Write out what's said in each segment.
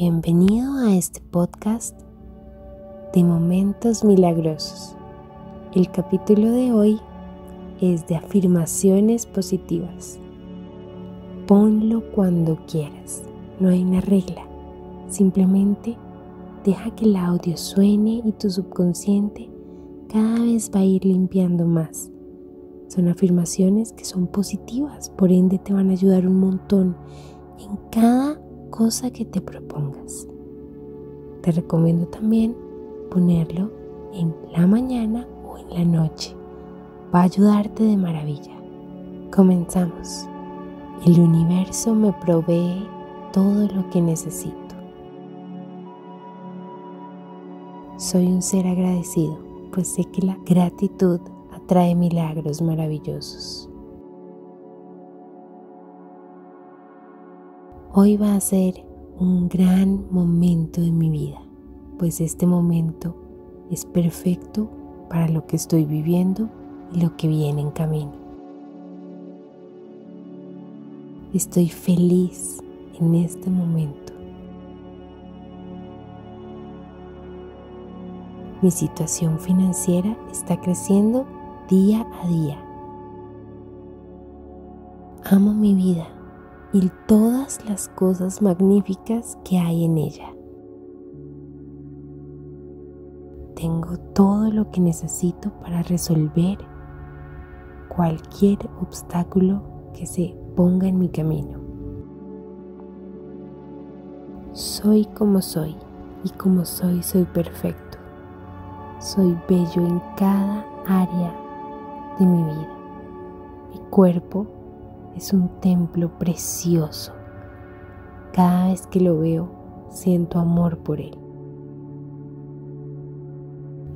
Bienvenido a este podcast de momentos milagrosos. El capítulo de hoy es de afirmaciones positivas. Ponlo cuando quieras, no hay una regla, simplemente deja que el audio suene y tu subconsciente cada vez va a ir limpiando más. Son afirmaciones que son positivas, por ende te van a ayudar un montón en cada cosa que te propongas. Te recomiendo también ponerlo en la mañana o en la noche. Va a ayudarte de maravilla. Comenzamos. El universo me provee todo lo que necesito. Soy un ser agradecido, pues sé que la gratitud atrae milagros maravillosos. Hoy va a ser un gran momento de mi vida, pues este momento es perfecto para lo que estoy viviendo y lo que viene en camino. Estoy feliz en este momento. Mi situación financiera está creciendo día a día. Amo mi vida y todas las cosas magníficas que hay en ella. Tengo todo lo que necesito para resolver cualquier obstáculo que se ponga en mi camino. Soy como soy y como soy soy perfecto. Soy bello en cada área de mi vida. Mi cuerpo es un templo precioso. Cada vez que lo veo, siento amor por él.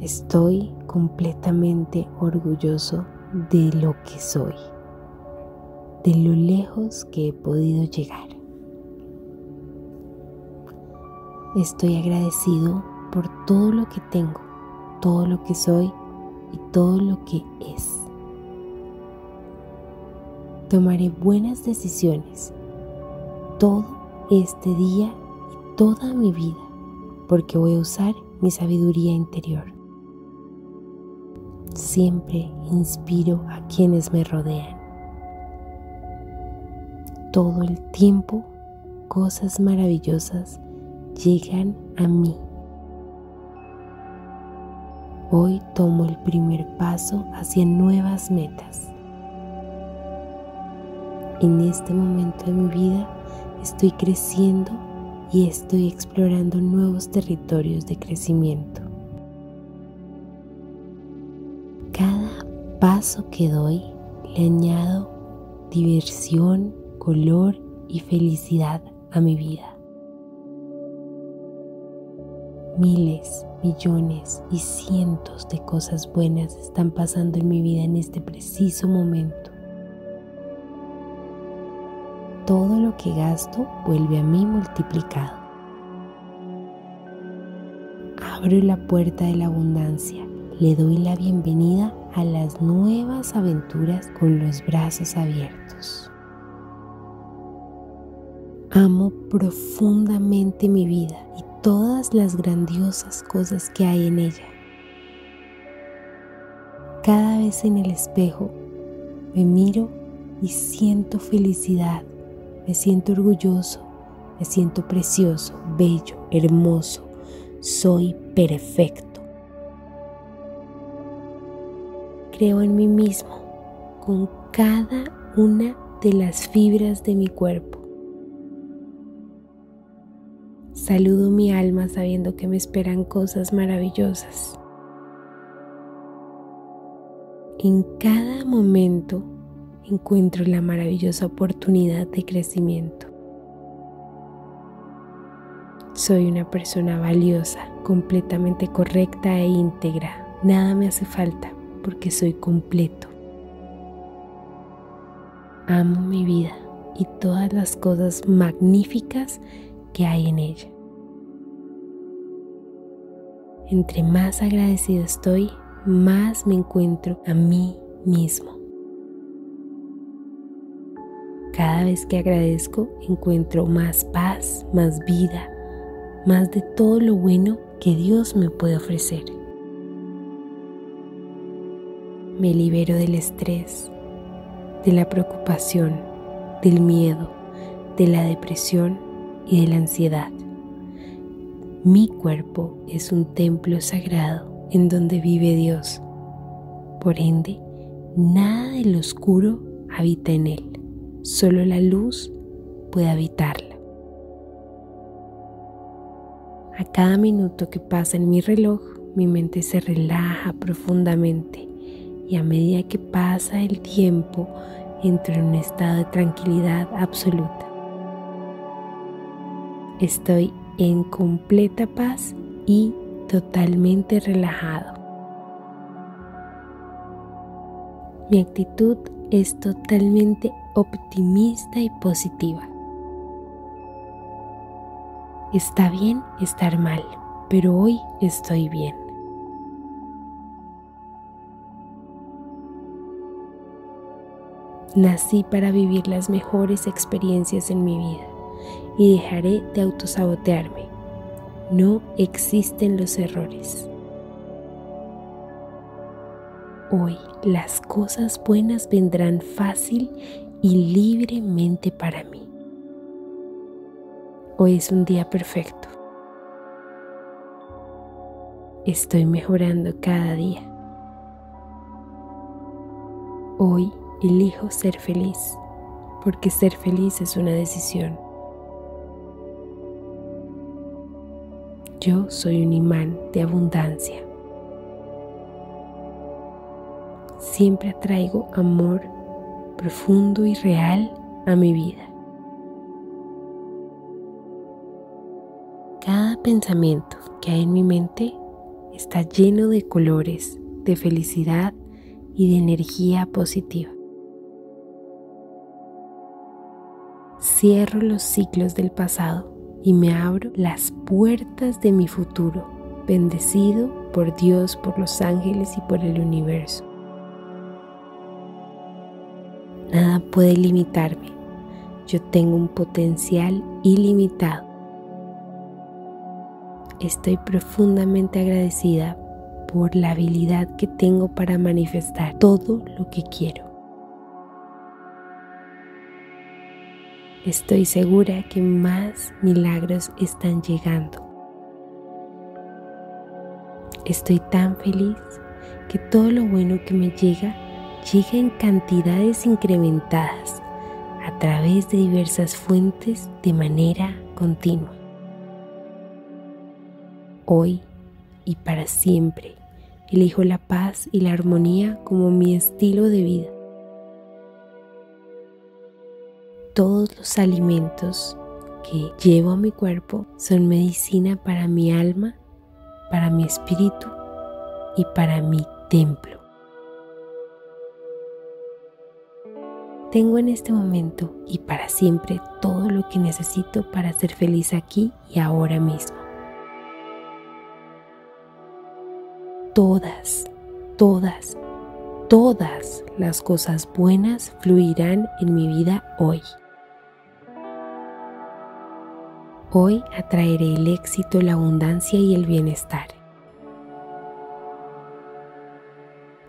Estoy completamente orgulloso de lo que soy, de lo lejos que he podido llegar. Estoy agradecido por todo lo que tengo, todo lo que soy y todo lo que es. Tomaré buenas decisiones todo este día y toda mi vida porque voy a usar mi sabiduría interior. Siempre inspiro a quienes me rodean. Todo el tiempo cosas maravillosas llegan a mí. Hoy tomo el primer paso hacia nuevas metas. En este momento de mi vida estoy creciendo y estoy explorando nuevos territorios de crecimiento. Cada paso que doy le añado diversión, color y felicidad a mi vida. Miles, millones y cientos de cosas buenas están pasando en mi vida en este preciso momento que gasto vuelve a mí multiplicado. Abro la puerta de la abundancia, le doy la bienvenida a las nuevas aventuras con los brazos abiertos. Amo profundamente mi vida y todas las grandiosas cosas que hay en ella. Cada vez en el espejo me miro y siento felicidad me siento orgulloso, me siento precioso, bello, hermoso. Soy perfecto. Creo en mí mismo con cada una de las fibras de mi cuerpo. Saludo mi alma sabiendo que me esperan cosas maravillosas. En cada momento encuentro la maravillosa oportunidad de crecimiento. Soy una persona valiosa, completamente correcta e íntegra. Nada me hace falta porque soy completo. Amo mi vida y todas las cosas magníficas que hay en ella. Entre más agradecido estoy, más me encuentro a mí mismo. Cada vez que agradezco encuentro más paz, más vida, más de todo lo bueno que Dios me puede ofrecer. Me libero del estrés, de la preocupación, del miedo, de la depresión y de la ansiedad. Mi cuerpo es un templo sagrado en donde vive Dios. Por ende, nada de lo oscuro habita en él, solo la luz puede habitarla. A cada minuto que pasa en mi reloj, mi mente se relaja profundamente y a medida que pasa el tiempo entro en un estado de tranquilidad absoluta. Estoy en completa paz y totalmente relajado. Mi actitud es totalmente optimista y positiva. Está bien estar mal, pero hoy estoy bien. Nací para vivir las mejores experiencias en mi vida y dejaré de autosabotearme. No existen los errores. Hoy las cosas buenas vendrán fácil y libremente para mí. Hoy es un día perfecto. Estoy mejorando cada día. Hoy elijo ser feliz, porque ser feliz es una decisión. Yo soy un imán de abundancia. Siempre atraigo amor profundo y real a mi vida. Cada pensamiento que hay en mi mente está lleno de colores, de felicidad y de energía positiva. Cierro los ciclos del pasado y me abro las puertas de mi futuro, bendecido por Dios, por los ángeles y por el universo. Nada puede limitarme. Yo tengo un potencial ilimitado. Estoy profundamente agradecida por la habilidad que tengo para manifestar todo lo que quiero. Estoy segura que más milagros están llegando. Estoy tan feliz que todo lo bueno que me llega llega en cantidades incrementadas a través de diversas fuentes de manera continua. Hoy y para siempre elijo la paz y la armonía como mi estilo de vida. todos los alimentos que llevo a mi cuerpo son medicina para mi alma, para mi espíritu y para mi templo. Tengo en este momento y para siempre todo lo que necesito para ser feliz aquí y ahora mismo. Todas, todas, todas las cosas buenas fluirán en mi vida hoy. Hoy atraeré el éxito, la abundancia y el bienestar.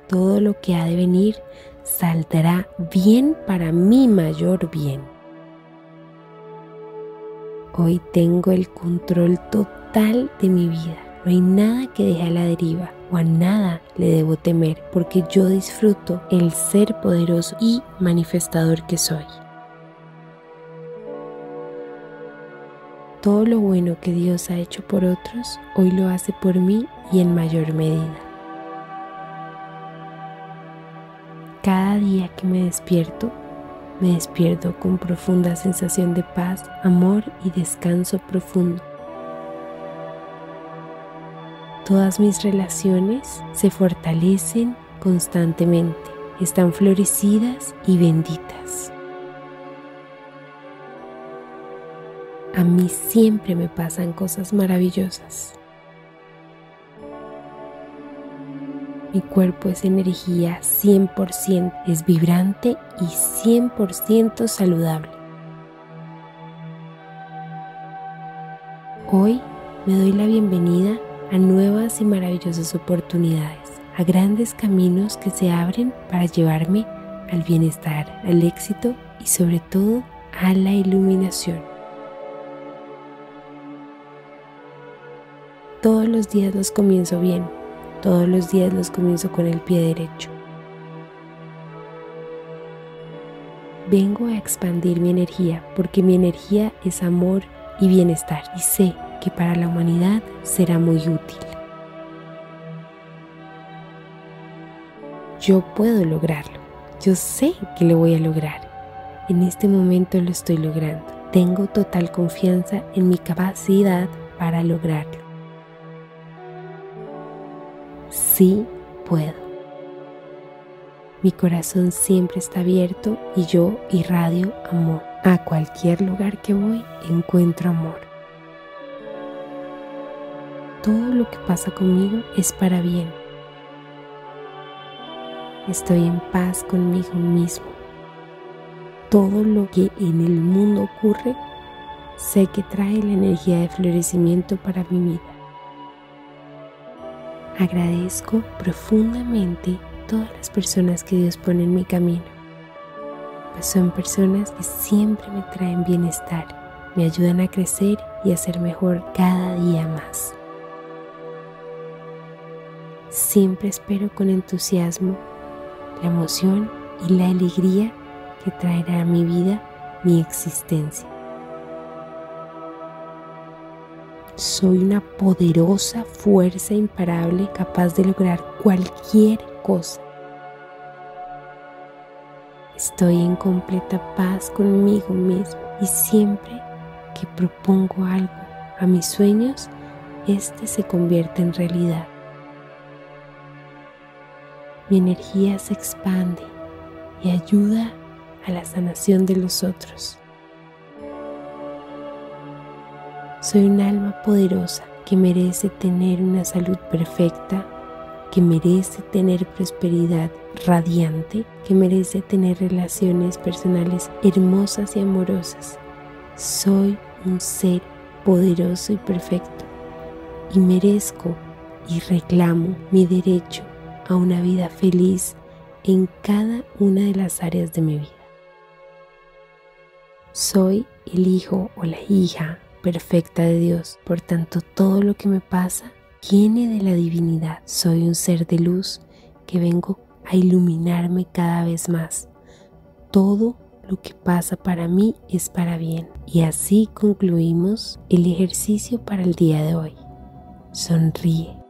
Todo lo que ha de venir saldrá bien para mi mayor bien. Hoy tengo el control total de mi vida. No hay nada que deje a la deriva o a nada le debo temer porque yo disfruto el ser poderoso y manifestador que soy. todo lo bueno que Dios ha hecho por otros, hoy lo hace por mí y en mayor medida. Cada día que me despierto, me despierto con profunda sensación de paz, amor y descanso profundo. Todas mis relaciones se fortalecen constantemente, están florecidas y benditas. a mí siempre me pasan cosas maravillosas. Mi cuerpo es energía 100%, es vibrante y 100% saludable. Hoy me doy la bienvenida a nuevas y maravillosas oportunidades, a grandes caminos que se abren para llevarme al bienestar, al éxito y sobre todo a la iluminación. Todos los días los comienzo bien, todos los días los comienzo con el pie derecho. Vengo a expandir mi energía porque mi energía es amor y bienestar y sé que para la humanidad será muy útil. Yo puedo lograrlo. Yo sé que lo voy a lograr. En este momento lo estoy logrando. Tengo total confianza en mi capacidad para lograrlo. Sí puedo. Mi corazón siempre está abierto y yo irradio amor. A cualquier lugar que voy encuentro amor. Todo lo que pasa conmigo es para bien. Estoy en paz conmigo mismo. Todo lo que en el mundo ocurre, sé que trae la energía de florecimiento para mi vida. Agradezco profundamente todas las personas que Dios pone en mi camino, pues son personas que siempre me traen bienestar, me ayudan a crecer y a ser mejor cada día más. Siempre espero con entusiasmo la emoción y la alegría que traerá a mi vida mi existencia. Soy una poderosa fuerza imparable capaz de lograr cualquier cosa. Estoy en completa paz conmigo mismo y siempre que propongo algo a mis sueños, este se convierte en realidad. Mi energía se expande y ayuda a la sanación de los otros. Soy un alma poderosa que merece tener una salud perfecta que merece tener prosperidad radiante, que merece tener relaciones personales hermosas y amorosas. Soy un ser poderoso y perfecto y merezco y reclamo mi derecho a una vida feliz en cada una de las áreas de mi vida. Soy el hijo o la hija perfecta de Dios, por tanto todo lo que me pasa viene de la divinidad. Soy un ser de luz que vengo a iluminarme cada vez más. Todo lo que pasa para mí es para bien. Y así concluimos el ejercicio para el día de hoy. Sonríe.